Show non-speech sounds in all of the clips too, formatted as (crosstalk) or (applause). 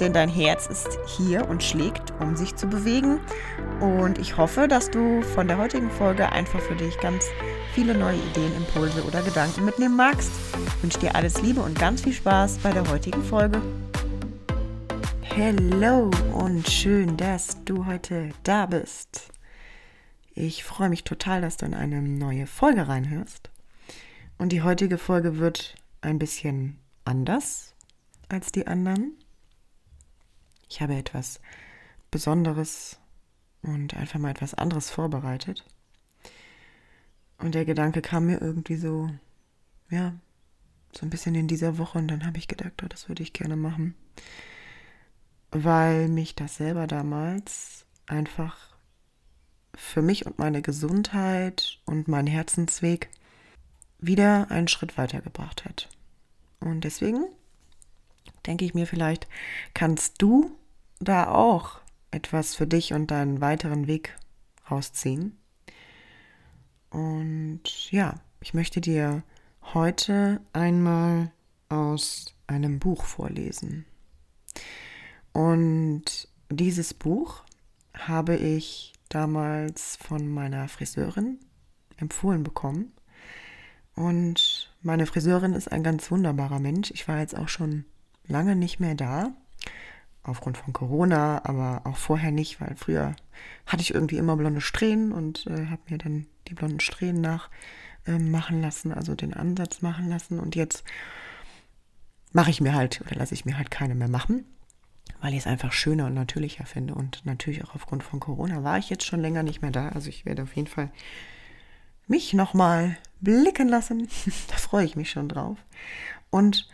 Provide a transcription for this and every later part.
denn dein Herz ist hier und schlägt, um sich zu bewegen. Und ich hoffe, dass du von der heutigen Folge einfach für dich ganz viele neue Ideen, Impulse oder Gedanken mitnehmen magst. Ich wünsche dir alles Liebe und ganz viel Spaß bei der heutigen Folge. Hallo und schön, dass du heute da bist. Ich freue mich total, dass du in eine neue Folge reinhörst. Und die heutige Folge wird ein bisschen anders als die anderen. Ich habe etwas Besonderes und einfach mal etwas anderes vorbereitet. Und der Gedanke kam mir irgendwie so, ja, so ein bisschen in dieser Woche und dann habe ich gedacht, oh, das würde ich gerne machen. Weil mich das selber damals einfach für mich und meine Gesundheit und meinen Herzensweg wieder einen Schritt weitergebracht hat. Und deswegen denke ich mir, vielleicht kannst du da auch etwas für dich und deinen weiteren Weg rausziehen. Und ja, ich möchte dir heute einmal aus einem Buch vorlesen. Und dieses Buch habe ich damals von meiner Friseurin empfohlen bekommen. Und meine Friseurin ist ein ganz wunderbarer Mensch. Ich war jetzt auch schon lange nicht mehr da aufgrund von Corona, aber auch vorher nicht, weil früher hatte ich irgendwie immer blonde Strähnen und äh, habe mir dann die blonden Strähnen nachmachen äh, lassen, also den Ansatz machen lassen. Und jetzt mache ich mir halt oder lasse ich mir halt keine mehr machen, weil ich es einfach schöner und natürlicher finde. Und natürlich auch aufgrund von Corona war ich jetzt schon länger nicht mehr da. Also ich werde auf jeden Fall mich nochmal blicken lassen. (laughs) da freue ich mich schon drauf. Und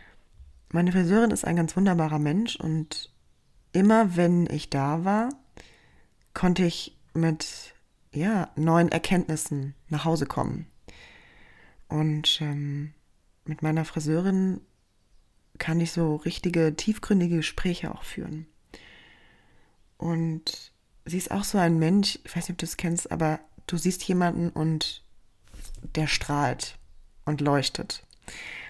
meine Friseurin ist ein ganz wunderbarer Mensch und immer wenn ich da war, konnte ich mit ja, neuen Erkenntnissen nach Hause kommen. Und ähm, mit meiner Friseurin kann ich so richtige, tiefgründige Gespräche auch führen. Und sie ist auch so ein Mensch, ich weiß nicht, ob du es kennst, aber du siehst jemanden und der strahlt und leuchtet.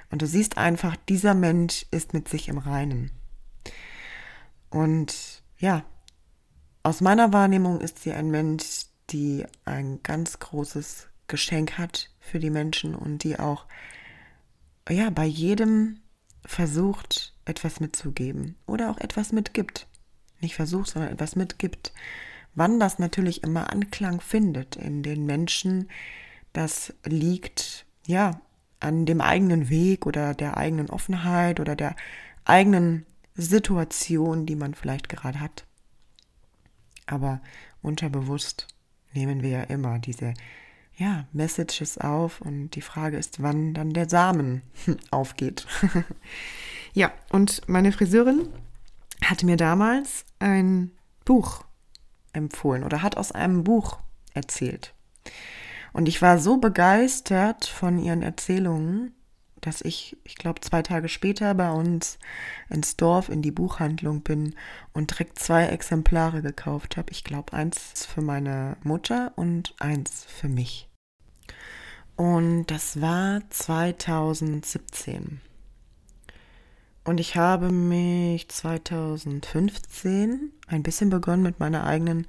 Und du siehst einfach, dieser Mensch ist mit sich im Reinen. Und ja, aus meiner Wahrnehmung ist sie ein Mensch, die ein ganz großes Geschenk hat für die Menschen und die auch ja bei jedem versucht etwas mitzugeben oder auch etwas mitgibt. Nicht versucht, sondern etwas mitgibt. Wann das natürlich immer Anklang findet in den Menschen, das liegt ja an dem eigenen Weg oder der eigenen Offenheit oder der eigenen Situation, die man vielleicht gerade hat. Aber unterbewusst nehmen wir ja immer diese ja, Messages auf und die Frage ist, wann dann der Samen (laughs) aufgeht. (laughs) ja, und meine Friseurin hat mir damals ein Buch empfohlen oder hat aus einem Buch erzählt. Und ich war so begeistert von ihren Erzählungen, dass ich, ich glaube, zwei Tage später bei uns ins Dorf in die Buchhandlung bin und direkt zwei Exemplare gekauft habe. Ich glaube, eins für meine Mutter und eins für mich. Und das war 2017. Und ich habe mich 2015 ein bisschen begonnen mit meiner eigenen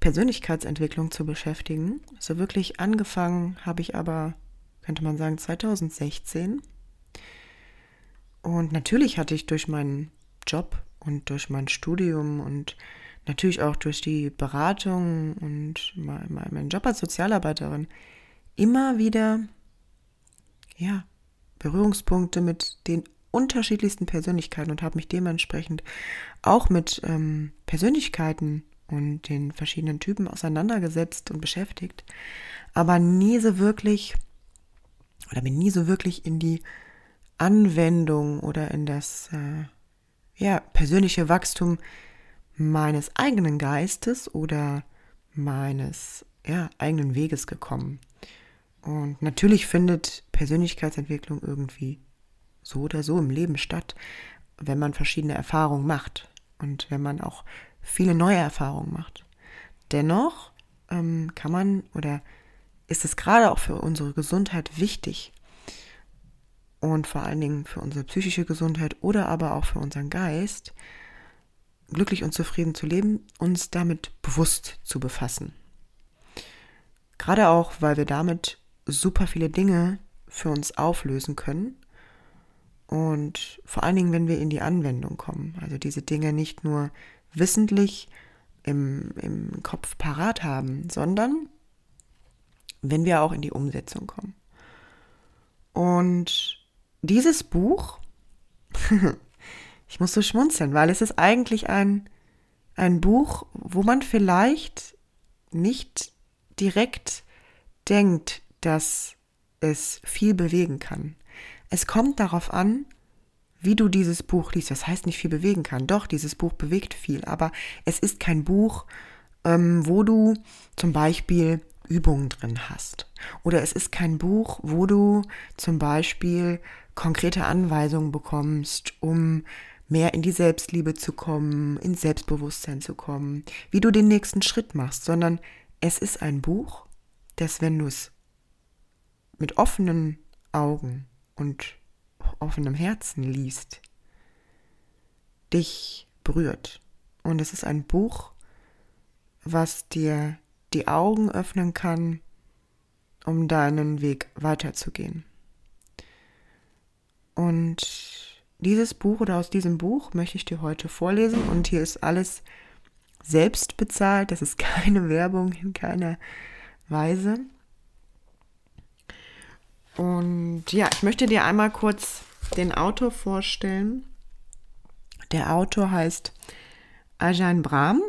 Persönlichkeitsentwicklung zu beschäftigen. So wirklich angefangen habe ich aber könnte man sagen, 2016. Und natürlich hatte ich durch meinen Job und durch mein Studium und natürlich auch durch die Beratung und meinen Job als Sozialarbeiterin immer wieder ja, Berührungspunkte mit den unterschiedlichsten Persönlichkeiten und habe mich dementsprechend auch mit ähm, Persönlichkeiten und den verschiedenen Typen auseinandergesetzt und beschäftigt, aber nie so wirklich oder bin nie so wirklich in die Anwendung oder in das äh, ja, persönliche Wachstum meines eigenen Geistes oder meines ja, eigenen Weges gekommen. Und natürlich findet Persönlichkeitsentwicklung irgendwie so oder so im Leben statt, wenn man verschiedene Erfahrungen macht und wenn man auch viele neue Erfahrungen macht. Dennoch ähm, kann man oder ist es gerade auch für unsere Gesundheit wichtig und vor allen Dingen für unsere psychische Gesundheit oder aber auch für unseren Geist, glücklich und zufrieden zu leben, uns damit bewusst zu befassen. Gerade auch, weil wir damit super viele Dinge für uns auflösen können und vor allen Dingen, wenn wir in die Anwendung kommen. Also diese Dinge nicht nur wissentlich im, im Kopf parat haben, sondern wenn wir auch in die Umsetzung kommen. Und dieses Buch, (laughs) ich muss so schmunzeln, weil es ist eigentlich ein, ein Buch, wo man vielleicht nicht direkt denkt, dass es viel bewegen kann. Es kommt darauf an, wie du dieses Buch liest. Das heißt nicht viel bewegen kann. Doch, dieses Buch bewegt viel, aber es ist kein Buch, ähm, wo du zum Beispiel Übungen drin hast. Oder es ist kein Buch, wo du zum Beispiel konkrete Anweisungen bekommst, um mehr in die Selbstliebe zu kommen, ins Selbstbewusstsein zu kommen, wie du den nächsten Schritt machst, sondern es ist ein Buch, das, wenn du es mit offenen Augen und offenem Herzen liest, dich berührt. Und es ist ein Buch, was dir die Augen öffnen kann, um deinen Weg weiterzugehen. Und dieses Buch oder aus diesem Buch möchte ich dir heute vorlesen. Und hier ist alles selbst bezahlt. Das ist (laughs) keine Werbung in keiner Weise. Und ja, ich möchte dir einmal kurz den Autor vorstellen. Der Autor heißt Ajahn Brahm.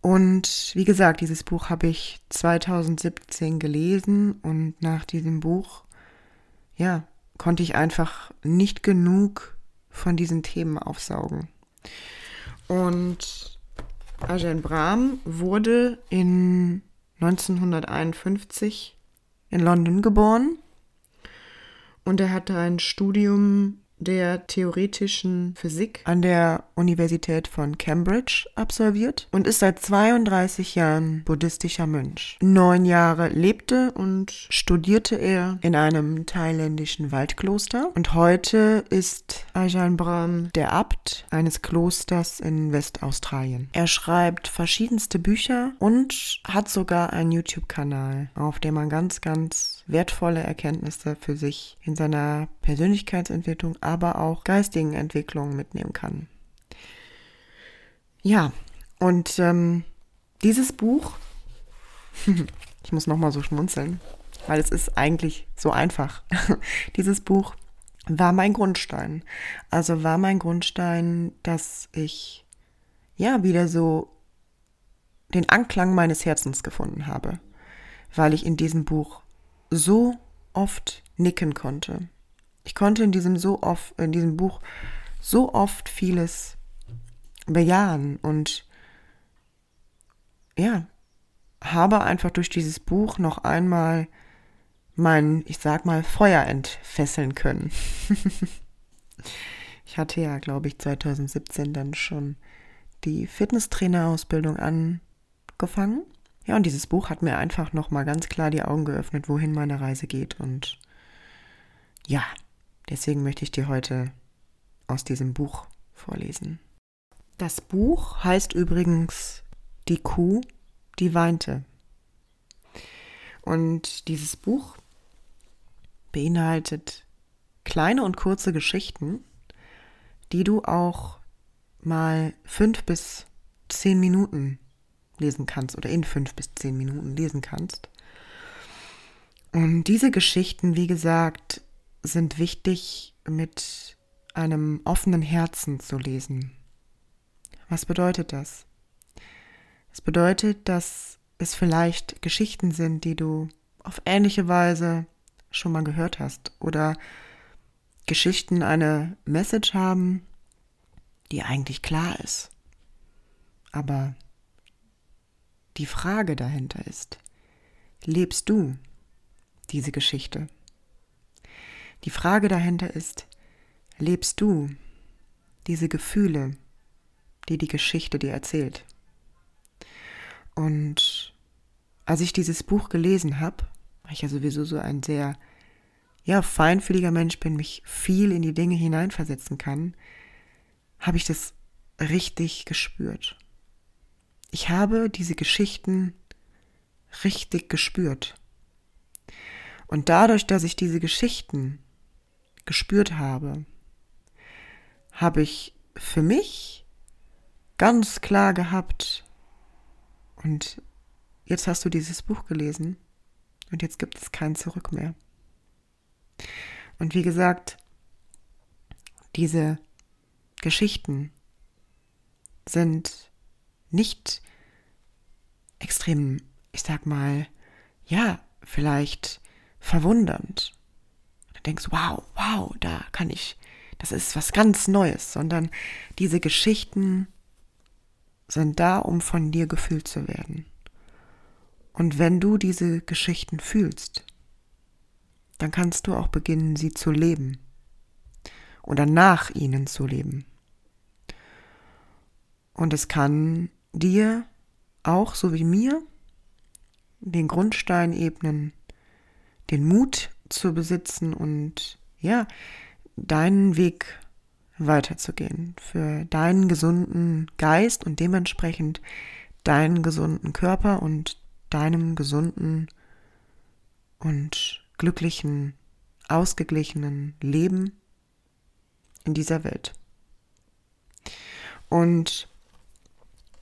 Und wie gesagt, dieses Buch habe ich 2017 gelesen und nach diesem Buch, ja, konnte ich einfach nicht genug von diesen Themen aufsaugen. Und Ajahn Brahm wurde in 1951 in London geboren und er hatte ein Studium der theoretischen Physik an der Universität von Cambridge absolviert und ist seit 32 Jahren buddhistischer Mönch. Neun Jahre lebte und studierte er in einem thailändischen Waldkloster und heute ist Ajahn Brahm der Abt eines Klosters in Westaustralien. Er schreibt verschiedenste Bücher und hat sogar einen YouTube-Kanal, auf dem man ganz, ganz wertvolle Erkenntnisse für sich in seiner Persönlichkeitsentwicklung, aber auch geistigen Entwicklung mitnehmen kann. Ja, und ähm, dieses Buch, (laughs) ich muss nochmal so schmunzeln, weil es ist eigentlich so einfach. (laughs) dieses Buch war mein Grundstein. Also war mein Grundstein, dass ich ja wieder so den Anklang meines Herzens gefunden habe, weil ich in diesem Buch so oft nicken konnte. Ich konnte in diesem so oft, in diesem Buch so oft vieles bejahen und ja, habe einfach durch dieses Buch noch einmal mein, ich sag mal, Feuer entfesseln können. (laughs) ich hatte ja, glaube ich, 2017 dann schon die Fitnesstrainerausbildung angefangen ja, und dieses Buch hat mir einfach nochmal ganz klar die Augen geöffnet, wohin meine Reise geht. Und ja, deswegen möchte ich dir heute aus diesem Buch vorlesen. Das Buch heißt übrigens Die Kuh, die weinte. Und dieses Buch beinhaltet kleine und kurze Geschichten, die du auch mal fünf bis zehn Minuten lesen kannst oder in fünf bis zehn Minuten lesen kannst. Und diese Geschichten, wie gesagt, sind wichtig mit einem offenen Herzen zu lesen. Was bedeutet das? Es bedeutet, dass es vielleicht Geschichten sind, die du auf ähnliche Weise schon mal gehört hast oder Geschichten eine Message haben, die eigentlich klar ist, aber die Frage dahinter ist, lebst du diese Geschichte. Die Frage dahinter ist, lebst du diese Gefühle, die die Geschichte dir erzählt? Und als ich dieses Buch gelesen habe, weil ich ja sowieso so ein sehr ja, feinfühliger Mensch bin, mich viel in die Dinge hineinversetzen kann, habe ich das richtig gespürt. Ich habe diese Geschichten richtig gespürt. Und dadurch, dass ich diese Geschichten gespürt habe, habe ich für mich ganz klar gehabt, und jetzt hast du dieses Buch gelesen und jetzt gibt es kein Zurück mehr. Und wie gesagt, diese Geschichten sind nicht extrem, ich sag mal, ja, vielleicht verwundernd. Denkst, wow, wow, da kann ich, das ist was ganz Neues, sondern diese Geschichten sind da, um von dir gefühlt zu werden. Und wenn du diese Geschichten fühlst, dann kannst du auch beginnen, sie zu leben oder nach ihnen zu leben. Und es kann dir auch, so wie mir, den Grundstein ebnen, den Mut zu besitzen und ja, deinen Weg weiterzugehen, für deinen gesunden Geist und dementsprechend deinen gesunden Körper und deinem gesunden und glücklichen, ausgeglichenen Leben in dieser Welt. Und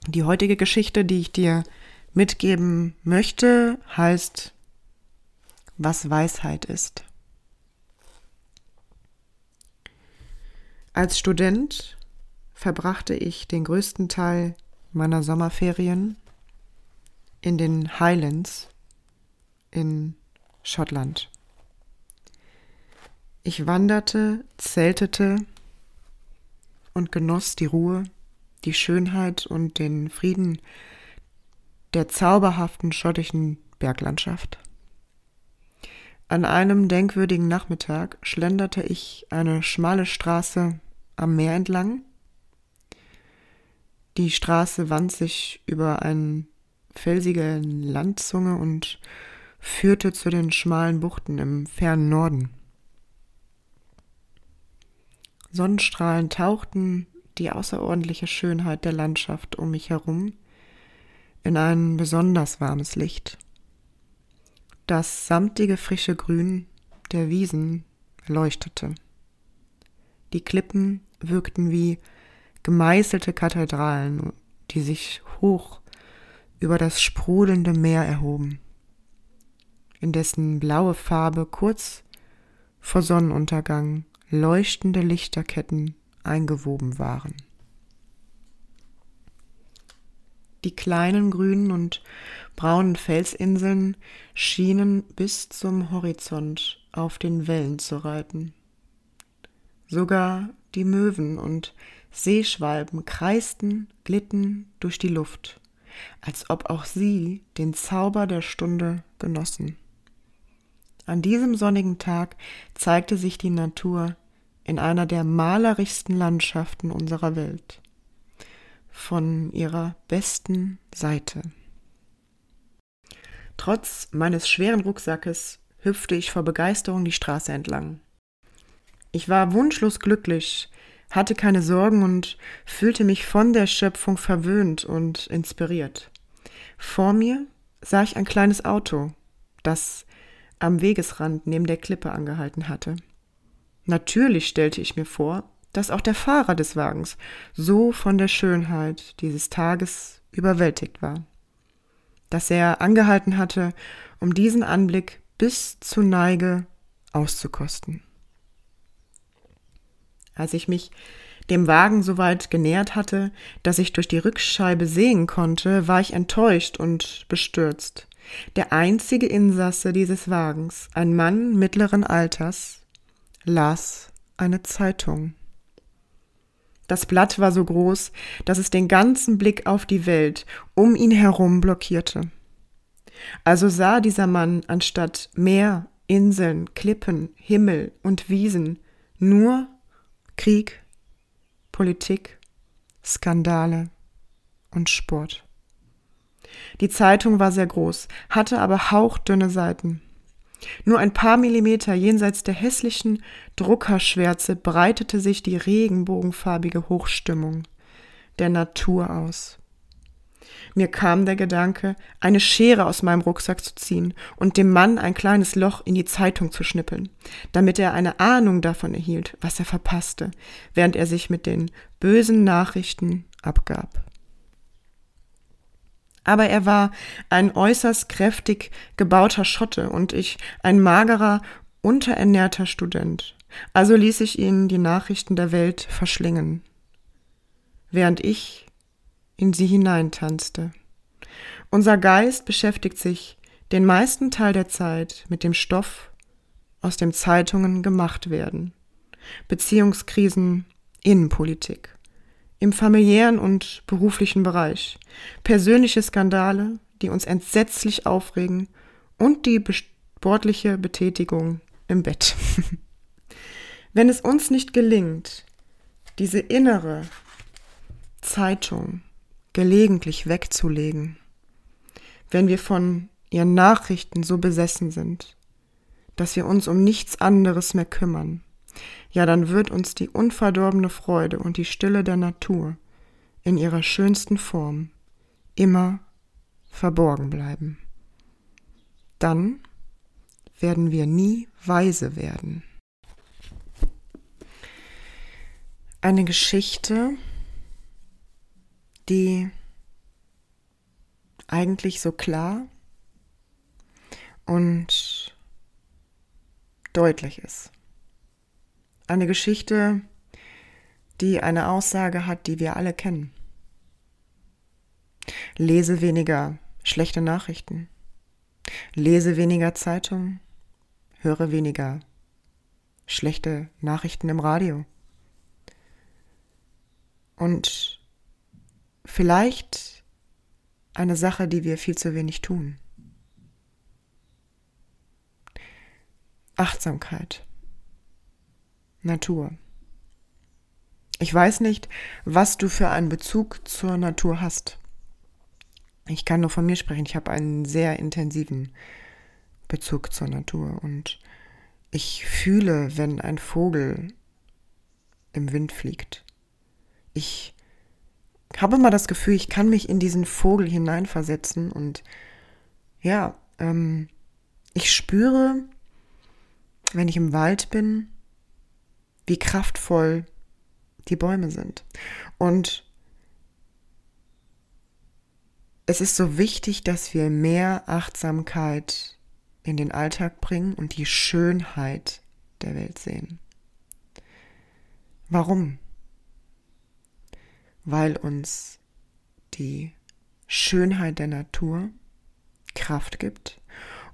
die heutige Geschichte, die ich dir mitgeben möchte, heißt, was Weisheit ist. Als Student verbrachte ich den größten Teil meiner Sommerferien in den Highlands in Schottland. Ich wanderte, zeltete und genoss die Ruhe, die Schönheit und den Frieden der zauberhaften schottischen Berglandschaft. An einem denkwürdigen Nachmittag schlenderte ich eine schmale Straße am Meer entlang. Die Straße wand sich über eine felsige Landzunge und führte zu den schmalen Buchten im fernen Norden. Sonnenstrahlen tauchten die außerordentliche Schönheit der Landschaft um mich herum in ein besonders warmes Licht. Das samtige frische Grün der Wiesen leuchtete. Die Klippen wirkten wie gemeißelte Kathedralen, die sich hoch über das sprudelnde Meer erhoben in dessen blaue Farbe kurz vor Sonnenuntergang leuchtende Lichterketten eingewoben waren. Die kleinen grünen und braunen Felsinseln schienen bis zum Horizont auf den Wellen zu reiten. Sogar die Möwen und Seeschwalben kreisten, glitten durch die Luft, als ob auch sie den Zauber der Stunde genossen. An diesem sonnigen Tag zeigte sich die Natur in einer der malerischsten Landschaften unserer Welt von ihrer besten Seite. Trotz meines schweren Rucksackes hüpfte ich vor Begeisterung die Straße entlang. Ich war wunschlos glücklich, hatte keine Sorgen und fühlte mich von der Schöpfung verwöhnt und inspiriert. Vor mir sah ich ein kleines Auto, das am Wegesrand neben der Klippe angehalten hatte. Natürlich stellte ich mir vor, dass auch der Fahrer des Wagens so von der Schönheit dieses Tages überwältigt war, dass er angehalten hatte, um diesen Anblick bis zu Neige auszukosten. Als ich mich dem Wagen so weit genähert hatte, dass ich durch die Rückscheibe sehen konnte, war ich enttäuscht und bestürzt. Der einzige Insasse dieses Wagens, ein Mann mittleren Alters, las eine Zeitung. Das Blatt war so groß, dass es den ganzen Blick auf die Welt um ihn herum blockierte. Also sah dieser Mann anstatt mehr Inseln, Klippen, Himmel und Wiesen nur Krieg, Politik, Skandale und Sport. Die Zeitung war sehr groß, hatte aber hauchdünne Seiten. Nur ein paar Millimeter jenseits der hässlichen Druckerschwärze breitete sich die regenbogenfarbige Hochstimmung der Natur aus. Mir kam der Gedanke, eine Schere aus meinem Rucksack zu ziehen und dem Mann ein kleines Loch in die Zeitung zu schnippeln, damit er eine Ahnung davon erhielt, was er verpasste, während er sich mit den bösen Nachrichten abgab. Aber er war ein äußerst kräftig gebauter Schotte und ich ein magerer, unterernährter Student. Also ließ ich ihn die Nachrichten der Welt verschlingen, während ich in sie hineintanzte. Unser Geist beschäftigt sich den meisten Teil der Zeit mit dem Stoff, aus dem Zeitungen gemacht werden. Beziehungskrisen, Innenpolitik. Im familiären und beruflichen Bereich. Persönliche Skandale, die uns entsetzlich aufregen und die sportliche Betätigung im Bett. (laughs) Wenn es uns nicht gelingt, diese innere Zeitung gelegentlich wegzulegen, wenn wir von ihren Nachrichten so besessen sind, dass wir uns um nichts anderes mehr kümmern, ja dann wird uns die unverdorbene Freude und die Stille der Natur in ihrer schönsten Form immer verborgen bleiben. Dann werden wir nie weise werden. Eine Geschichte, die eigentlich so klar und deutlich ist. Eine Geschichte, die eine Aussage hat, die wir alle kennen. Lese weniger schlechte Nachrichten. Lese weniger Zeitung. Höre weniger schlechte Nachrichten im Radio. Und vielleicht eine Sache, die wir viel zu wenig tun. Achtsamkeit. Natur. Ich weiß nicht, was du für einen Bezug zur Natur hast. Ich kann nur von mir sprechen. Ich habe einen sehr intensiven Bezug zur Natur und ich fühle, wenn ein Vogel im Wind fliegt. Ich habe immer das Gefühl, ich kann mich in diesen Vogel hineinversetzen und ja, ähm, ich spüre, wenn ich im Wald bin, wie kraftvoll die Bäume sind. Und es ist so wichtig, dass wir mehr Achtsamkeit in den Alltag bringen und die Schönheit der Welt sehen. Warum? weil uns die Schönheit der Natur Kraft gibt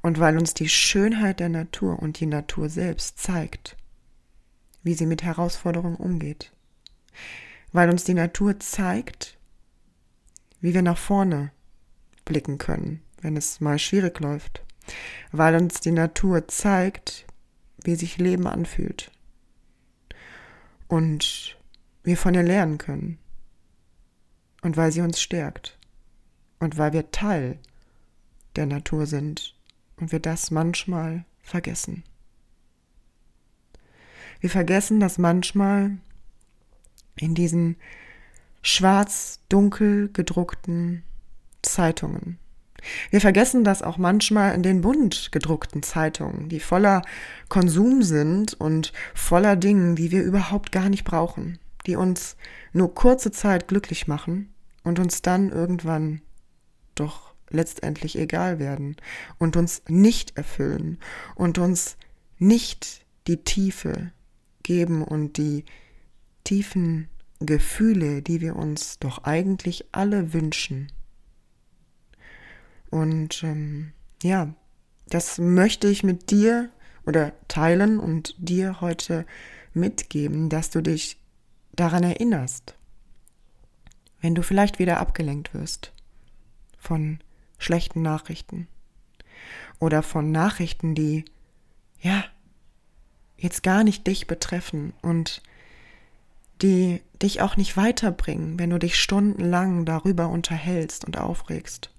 und weil uns die Schönheit der Natur und die Natur selbst zeigt, wie sie mit Herausforderungen umgeht. Weil uns die Natur zeigt, wie wir nach vorne blicken können, wenn es mal schwierig läuft. Weil uns die Natur zeigt, wie sich Leben anfühlt. Und wir von ihr lernen können und weil sie uns stärkt und weil wir Teil der Natur sind und wir das manchmal vergessen. Wir vergessen das manchmal in diesen schwarz-dunkel gedruckten Zeitungen. Wir vergessen das auch manchmal in den bunt gedruckten Zeitungen, die voller Konsum sind und voller Dingen, die wir überhaupt gar nicht brauchen, die uns nur kurze Zeit glücklich machen und uns dann irgendwann doch letztendlich egal werden und uns nicht erfüllen und uns nicht die Tiefe geben und die tiefen Gefühle, die wir uns doch eigentlich alle wünschen. Und ähm, ja, das möchte ich mit dir oder teilen und dir heute mitgeben, dass du dich daran erinnerst wenn du vielleicht wieder abgelenkt wirst von schlechten Nachrichten oder von Nachrichten, die ja, jetzt gar nicht dich betreffen und die dich auch nicht weiterbringen, wenn du dich stundenlang darüber unterhältst und aufregst,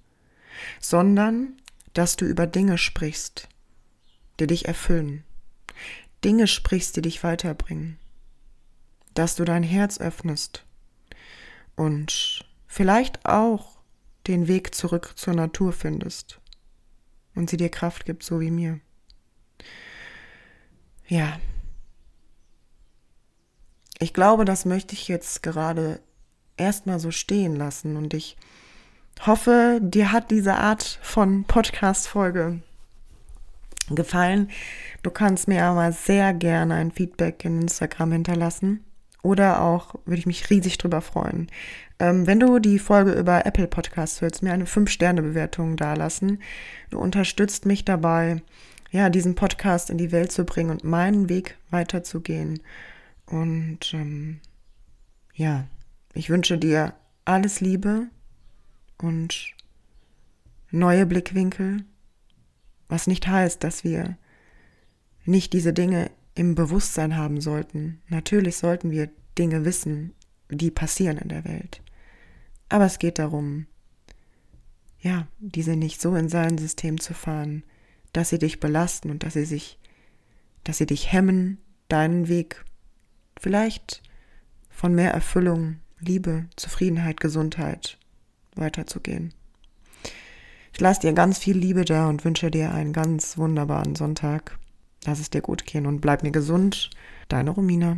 sondern dass du über Dinge sprichst, die dich erfüllen, Dinge sprichst, die dich weiterbringen, dass du dein Herz öffnest und vielleicht auch den Weg zurück zur Natur findest und sie dir Kraft gibt, so wie mir. Ja, ich glaube, das möchte ich jetzt gerade erstmal so stehen lassen und ich hoffe, dir hat diese Art von Podcast-Folge gefallen. Du kannst mir aber sehr gerne ein Feedback in Instagram hinterlassen. Oder auch würde ich mich riesig drüber freuen. Ähm, wenn du die Folge über Apple Podcasts hörst, mir eine 5-Sterne-Bewertung dalassen. Du unterstützt mich dabei, ja, diesen Podcast in die Welt zu bringen und meinen Weg weiterzugehen. Und ähm, ja, ich wünsche dir alles Liebe und neue Blickwinkel, was nicht heißt, dass wir nicht diese Dinge im Bewusstsein haben sollten. Natürlich sollten wir Dinge wissen, die passieren in der Welt. Aber es geht darum, ja, diese nicht so in sein System zu fahren, dass sie dich belasten und dass sie sich, dass sie dich hemmen, deinen Weg vielleicht von mehr Erfüllung, Liebe, Zufriedenheit, Gesundheit weiterzugehen. Ich lasse dir ganz viel Liebe da und wünsche dir einen ganz wunderbaren Sonntag. Lass es dir gut gehen und bleib mir gesund. Deine Romina.